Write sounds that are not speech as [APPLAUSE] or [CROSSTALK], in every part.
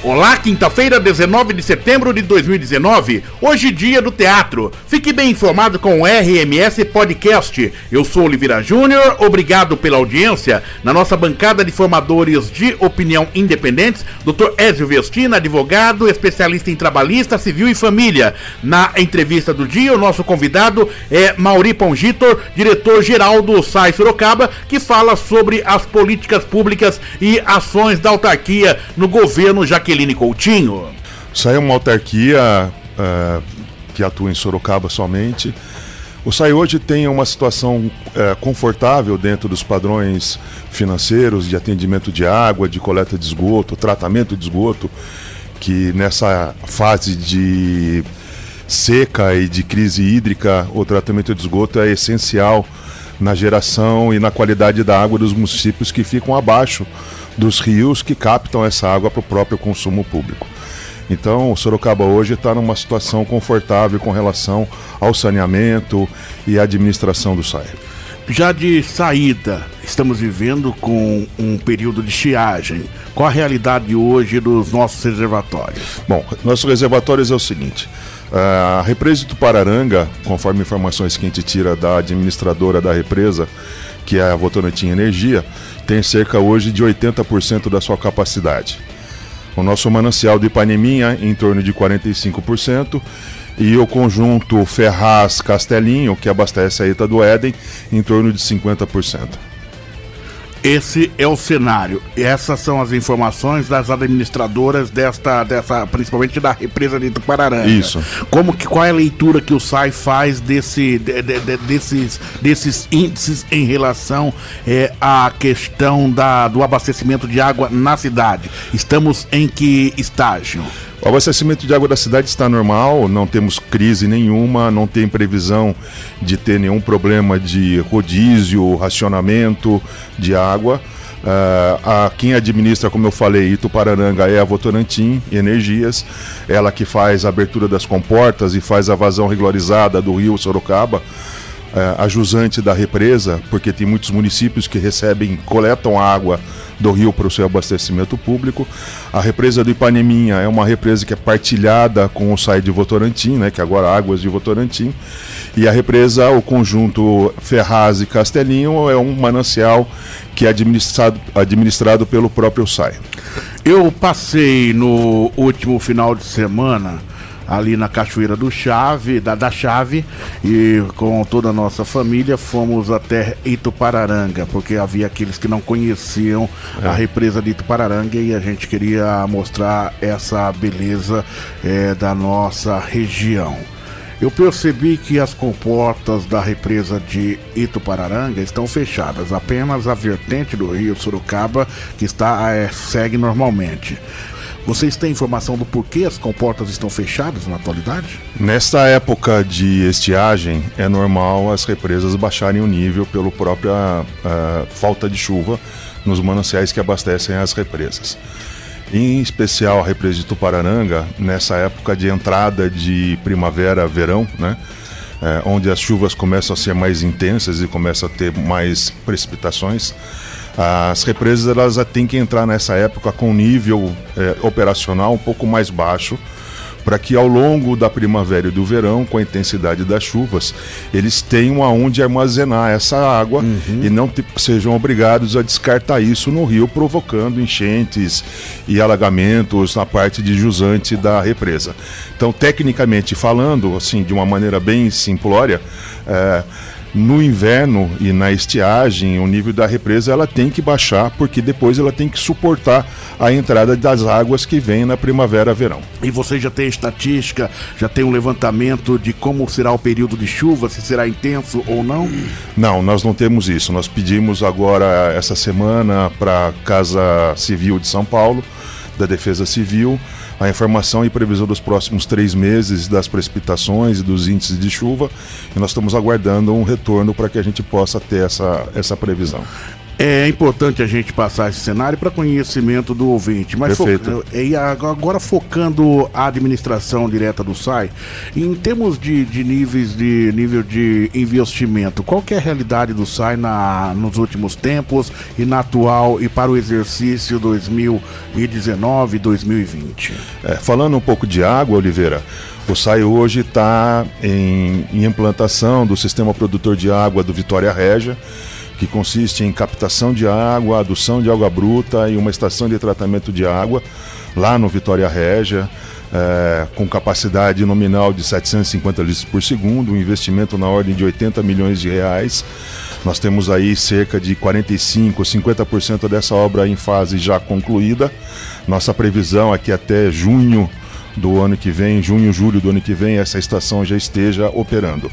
Olá, quinta-feira, 19 de setembro de 2019, hoje dia do teatro. Fique bem informado com o RMS Podcast. Eu sou Oliveira Júnior, obrigado pela audiência. Na nossa bancada de formadores de opinião independentes, Dr. Ezio Vestina, advogado, especialista em trabalhista, civil e família. Na entrevista do dia, o nosso convidado é Mauri Pongitor, diretor-geral do SAI Sorocaba, que fala sobre as políticas públicas e ações da autarquia no governo Jaqueline Jaqueline Coutinho. É uma autarquia uh, que atua em Sorocaba somente. O SAI hoje tem uma situação uh, confortável dentro dos padrões financeiros de atendimento de água, de coleta de esgoto, tratamento de esgoto, que nessa fase de seca e de crise hídrica, o tratamento de esgoto é essencial na geração e na qualidade da água dos municípios que ficam abaixo dos rios que captam essa água para o próprio consumo público. Então, Sorocaba hoje está numa situação confortável com relação ao saneamento e à administração do SAI. Já de saída, estamos vivendo com um período de estiagem. Qual a realidade hoje dos nossos reservatórios? Bom, nossos reservatórios é o seguinte: a represa de Tupararanga, conforme informações que a gente tira da administradora da represa, que é a Votorantim Energia, tem cerca hoje de 80% da sua capacidade. O nosso manancial de Ipaneminha em torno de 45% e o conjunto Ferraz Castelinho, que abastece a Ita do Éden, em torno de 50%. Esse é o cenário. Essas são as informações das administradoras desta, dessa, principalmente da represa de Tupararanga. Isso. Como que qual é a leitura que o SAI faz desse, de, de, de, desses, desses índices em relação é, à questão da, do abastecimento de água na cidade? Estamos em que estágio? O abastecimento de água da cidade está normal, não temos crise nenhuma, não tem previsão de ter nenhum problema de rodízio, racionamento de água. Uh, a, quem administra, como eu falei, Ituparananga é a Votorantim Energias, ela que faz a abertura das comportas e faz a vazão regularizada do rio Sorocaba. Uh, a jusante da represa, porque tem muitos municípios que recebem, coletam água do rio para o seu abastecimento público. A represa do Ipaneminha é uma represa que é partilhada com o SAI de Votorantim, né, que agora Águas de Votorantim. E a represa, o conjunto Ferraz e Castelinho, é um manancial que é administrado, administrado pelo próprio SAI. Eu passei no último final de semana ali na Cachoeira do Chave, da, da Chave, e com toda a nossa família fomos até Itupararanga, porque havia aqueles que não conheciam é. a represa de Itupararanga e a gente queria mostrar essa beleza é, da nossa região. Eu percebi que as comportas da represa de Itupararanga estão fechadas, apenas a vertente do rio Sorocaba que está é, segue normalmente. Vocês têm informação do porquê as comportas estão fechadas na atualidade? Nesta época de estiagem, é normal as represas baixarem o nível pela própria uh, falta de chuva nos mananciais que abastecem as represas. Em especial a represa de Tupararanga, nessa época de entrada de primavera-verão, né? É, onde as chuvas começam a ser mais intensas e começam a ter mais precipitações, as represas elas têm que entrar nessa época com nível é, operacional um pouco mais baixo para que ao longo da primavera e do verão, com a intensidade das chuvas, eles tenham aonde armazenar essa água uhum. e não te, sejam obrigados a descartar isso no rio, provocando enchentes e alagamentos na parte de jusante da represa. Então, tecnicamente falando, assim, de uma maneira bem simplória, é, no inverno e na estiagem, o nível da represa ela tem que baixar, porque depois ela tem que suportar a entrada das águas que vem na primavera-verão. E você já tem estatística, já tem um levantamento de como será o período de chuva, se será intenso ou não? Não, nós não temos isso. Nós pedimos agora essa semana para a Casa Civil de São Paulo, da Defesa Civil, a informação e previsão dos próximos três meses das precipitações e dos índices de chuva e nós estamos aguardando um retorno para que a gente possa ter essa, essa previsão. É importante a gente passar esse cenário para conhecimento do ouvinte. Mas Perfeito. Fo e agora focando a administração direta do SAI, em termos de, de níveis de nível de investimento, qual é a realidade do SAI na, nos últimos tempos e na atual e para o exercício 2019 2020? É, falando um pouco de água, Oliveira, o SAI hoje está em, em implantação do sistema produtor de água do Vitória Régia que consiste em captação de água, adução de água bruta e uma estação de tratamento de água lá no Vitória Régia, é, com capacidade nominal de 750 litros por segundo, um investimento na ordem de 80 milhões de reais. Nós temos aí cerca de 45, 50% dessa obra em fase já concluída. Nossa previsão aqui até junho do ano que vem, junho, julho do ano que vem, essa estação já esteja operando.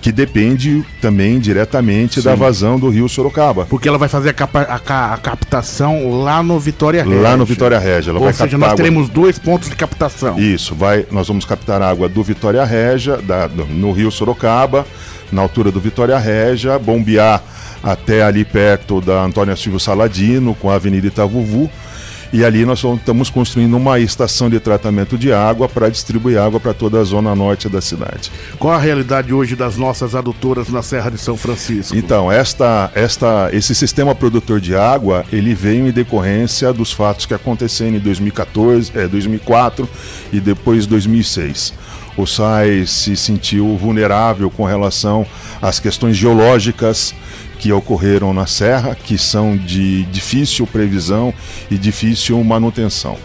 Que depende também diretamente Sim. da vazão do rio Sorocaba. Porque ela vai fazer a, capa, a, a captação lá no Vitória Régia. Lá no Vitória Régia. Ela Ou vai seja, nós água... teremos dois pontos de captação. Isso, vai, nós vamos captar água do Vitória Régia, da, no rio Sorocaba, na altura do Vitória Régia, bombear até ali perto da Antônia Silva Saladino, com a Avenida Itavuvu e ali nós estamos construindo uma estação de tratamento de água para distribuir água para toda a zona norte da cidade. Qual a realidade hoje das nossas adutoras na Serra de São Francisco? Então, esta, esta, esse sistema produtor de água, ele veio em decorrência dos fatos que aconteceram em 2014, é, 2004 e depois 2006 o SAI se sentiu vulnerável com relação às questões geológicas que ocorreram na Serra, que são de difícil previsão e difícil manutenção.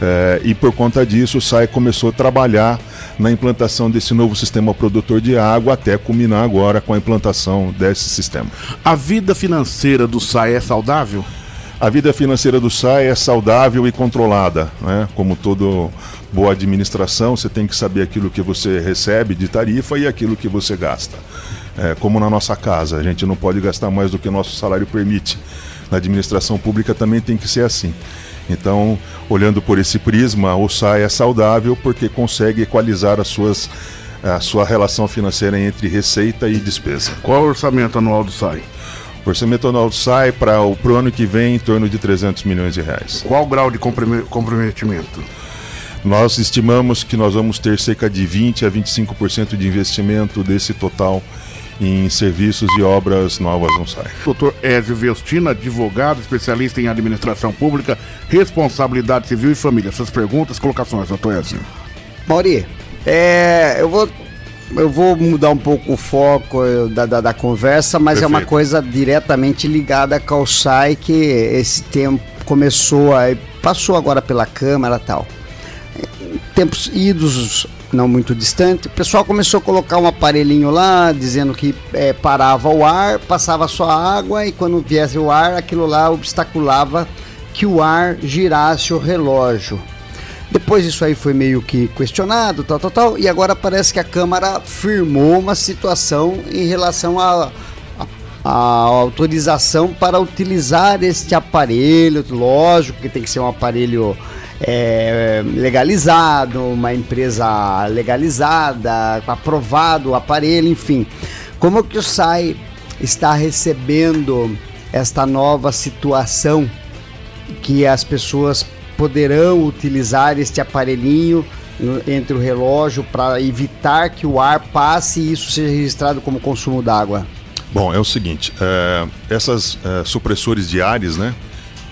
É, e por conta disso, o SAI começou a trabalhar na implantação desse novo sistema produtor de água, até culminar agora com a implantação desse sistema. A vida financeira do SAI é saudável? A vida financeira do SAI é saudável e controlada. Né? Como toda boa administração, você tem que saber aquilo que você recebe de tarifa e aquilo que você gasta é, como na nossa casa. A gente não pode gastar mais do que o nosso salário permite. Na administração pública também tem que ser assim. Então, olhando por esse prisma, o SAI é saudável porque consegue equalizar as suas, a sua relação financeira entre receita e despesa. Qual é o orçamento anual do SAI? O orçamento anual do SAI para o ano que vem em torno de 300 milhões de reais. Qual o grau de comprometimento? Nós estimamos que nós vamos ter cerca de 20 a 25% de investimento desse total em serviços e obras novas no SAI. Doutor Ézio Vestina, advogado, especialista em administração pública, responsabilidade civil e família. Essas perguntas, colocações, doutor Ézio. Mauri, é, eu vou eu vou mudar um pouco o foco eh, da, da, da conversa, mas Perfeito. é uma coisa diretamente ligada com o SAI, que esse tempo começou, a, passou agora pela Câmara e tal. Tempos idos não muito distante, o pessoal começou a colocar um aparelhinho lá, dizendo que é, parava o ar, passava só água e quando viesse o ar, aquilo lá obstaculava que o ar girasse o relógio. Depois isso aí foi meio que questionado, tal, tal, tal, e agora parece que a Câmara firmou uma situação em relação a, a, a autorização para utilizar este aparelho, lógico que tem que ser um aparelho é, legalizado, uma empresa legalizada, aprovado o aparelho, enfim. Como que o SAI está recebendo esta nova situação que as pessoas poderão utilizar este aparelhinho entre o relógio para evitar que o ar passe e isso seja registrado como consumo d'água? Bom, é o seguinte, é, essas é, supressores de ares, né,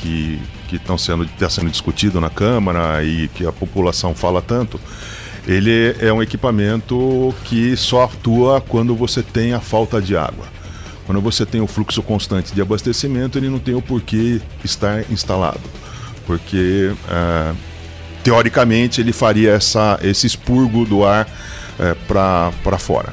que que estão sendo está sendo discutido na Câmara e que a população fala tanto, ele é um equipamento que só atua quando você tem a falta de água. Quando você tem o fluxo constante de abastecimento, ele não tem o porquê estar instalado, porque é, teoricamente ele faria essa, esse expurgo do ar é, para fora.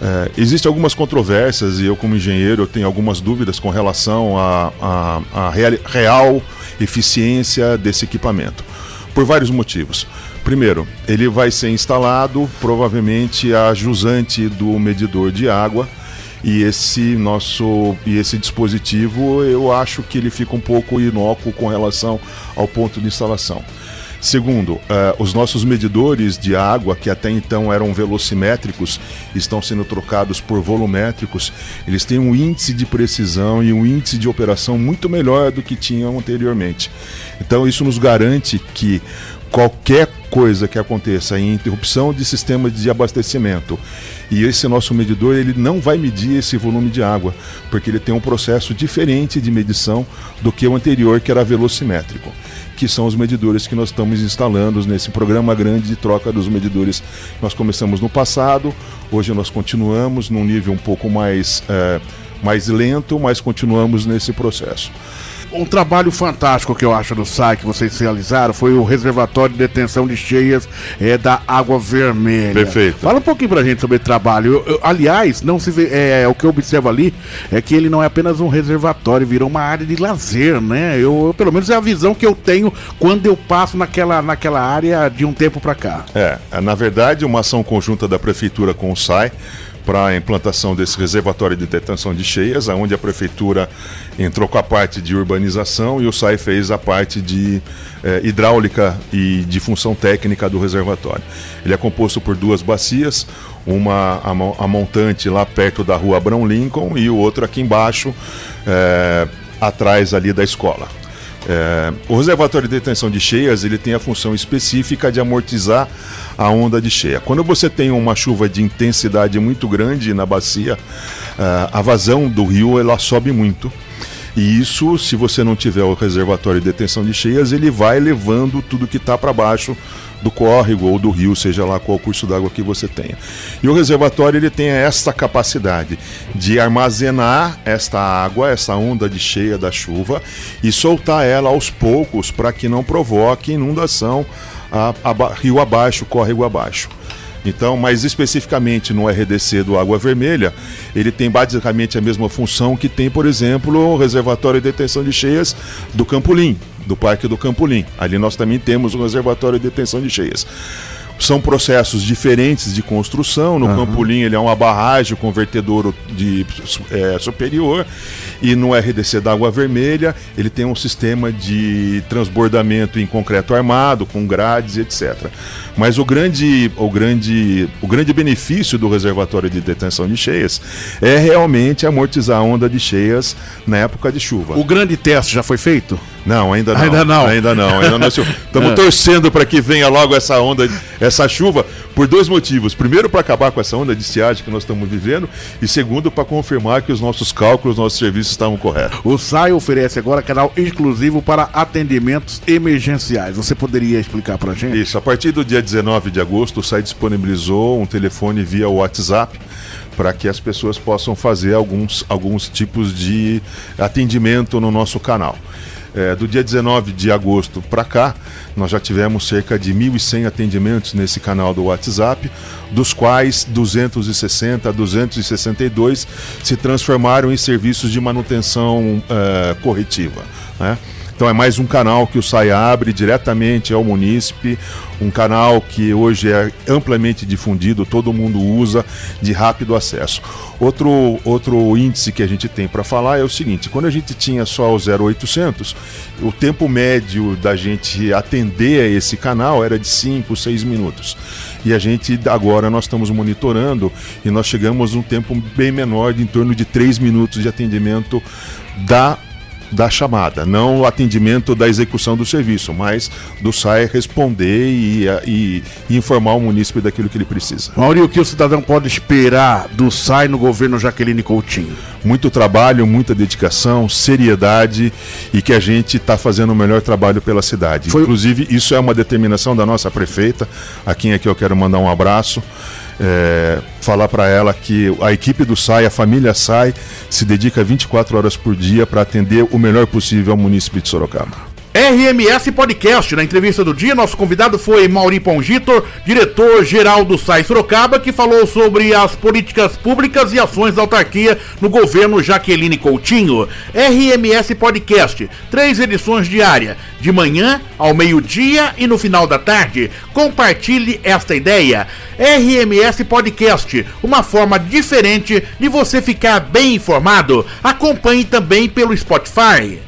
É, Existem algumas controvérsias e eu, como engenheiro, eu tenho algumas dúvidas com relação à real eficiência desse equipamento, por vários motivos. Primeiro, ele vai ser instalado provavelmente a jusante do medidor de água e esse nosso e esse dispositivo eu acho que ele fica um pouco inócuo com relação ao ponto de instalação. Segundo, uh, os nossos medidores de água, que até então eram velocimétricos, estão sendo trocados por volumétricos. Eles têm um índice de precisão e um índice de operação muito melhor do que tinham anteriormente. Então, isso nos garante que qualquer coisa que aconteça em interrupção de sistema de abastecimento. E esse nosso medidor ele não vai medir esse volume de água porque ele tem um processo diferente de medição do que o anterior que era velocimétrico que são os medidores que nós estamos instalando nesse programa grande de troca dos medidores. Nós começamos no passado hoje nós continuamos num nível um pouco mais é, mais lento mas continuamos nesse processo um trabalho fantástico que eu acho do SAI que vocês realizaram foi o reservatório de detenção de cheias é, da Água Vermelha. Perfeito. Fala um pouquinho pra gente sobre o trabalho. Eu, eu, aliás, não se vê, é, o que eu observo ali é que ele não é apenas um reservatório, virou uma área de lazer, né? Eu, eu pelo menos é a visão que eu tenho quando eu passo naquela, naquela área de um tempo para cá. É, na verdade, uma ação conjunta da prefeitura com o SAI para a implantação desse reservatório de detenção de cheias, onde a prefeitura entrou com a parte de urbanização e o SAI fez a parte de eh, hidráulica e de função técnica do reservatório. Ele é composto por duas bacias, uma a, montante lá perto da rua Abrão Lincoln e o outro aqui embaixo, eh, atrás ali da escola. É, o reservatório de detenção de cheias ele tem a função específica de amortizar a onda de cheia. Quando você tem uma chuva de intensidade muito grande na bacia, é, a vazão do rio ela sobe muito. E isso, se você não tiver o reservatório de detenção de cheias, ele vai levando tudo que está para baixo do córrego ou do rio, seja lá qual curso d'água que você tenha. E o reservatório ele tem esta capacidade de armazenar esta água, essa onda de cheia da chuva e soltar ela aos poucos para que não provoque inundação a, a, rio abaixo, córrego abaixo. Então, mais especificamente no RDC do Água Vermelha, ele tem basicamente a mesma função que tem, por exemplo, o reservatório de detenção de cheias do Campolim, do Parque do Campolim. Ali nós também temos o reservatório de detenção de cheias. São processos diferentes de construção. No uhum. Campolim ele é uma barragem com vertedouro de, é, superior e no RDC da Água Vermelha ele tem um sistema de transbordamento em concreto armado com grades, etc. Mas o grande, o grande, o grande benefício do reservatório de detenção de cheias é realmente amortizar a onda de cheias na época de chuva. O grande teste já foi feito? Não, ainda não. Ainda não. Ainda não. Ainda não. Estamos [LAUGHS] é. torcendo para que venha logo essa onda, essa chuva, por dois motivos. Primeiro, para acabar com essa onda de estiagem que nós estamos vivendo, e segundo, para confirmar que os nossos cálculos, nossos serviços estavam corretos. O SAI oferece agora canal exclusivo para atendimentos emergenciais. Você poderia explicar para a gente? Isso. A partir do dia 19 de agosto, o SAI disponibilizou um telefone via WhatsApp para que as pessoas possam fazer alguns, alguns tipos de atendimento no nosso canal. É, do dia 19 de agosto para cá, nós já tivemos cerca de 1.100 atendimentos nesse canal do WhatsApp, dos quais 260 a 262 se transformaram em serviços de manutenção é, corretiva. Né? Então é mais um canal que o SAI abre diretamente ao munícipe, um canal que hoje é amplamente difundido, todo mundo usa, de rápido acesso. Outro, outro índice que a gente tem para falar é o seguinte: quando a gente tinha só o 0800, o tempo médio da gente atender a esse canal era de 5, 6 minutos. E a gente agora nós estamos monitorando e nós chegamos a um tempo bem menor, de em torno de 3 minutos de atendimento da da chamada, não o atendimento da execução do serviço, mas do SAI responder e, e, e, informar o munícipe daquilo que ele precisa. Mauri, o que o cidadão pode esperar do SAI no governo Jaqueline Coutinho? Muito trabalho, muita dedicação, seriedade e que a gente está fazendo o melhor trabalho pela cidade. Foi... Inclusive, isso é uma determinação da nossa prefeita, a quem aqui eu quero mandar um abraço é, falar para ela que a equipe do SAI, a família SAI, se dedica 24 horas por dia para atender o melhor possível ao município de Sorocaba. RMS Podcast. Na entrevista do dia, nosso convidado foi Mauri Pongitor, diretor-geral do SAI Sorocaba, que falou sobre as políticas públicas e ações da autarquia no governo Jaqueline Coutinho. RMS Podcast, três edições diárias, de manhã ao meio-dia e no final da tarde. Compartilhe esta ideia. RMS Podcast, uma forma diferente de você ficar bem informado. Acompanhe também pelo Spotify.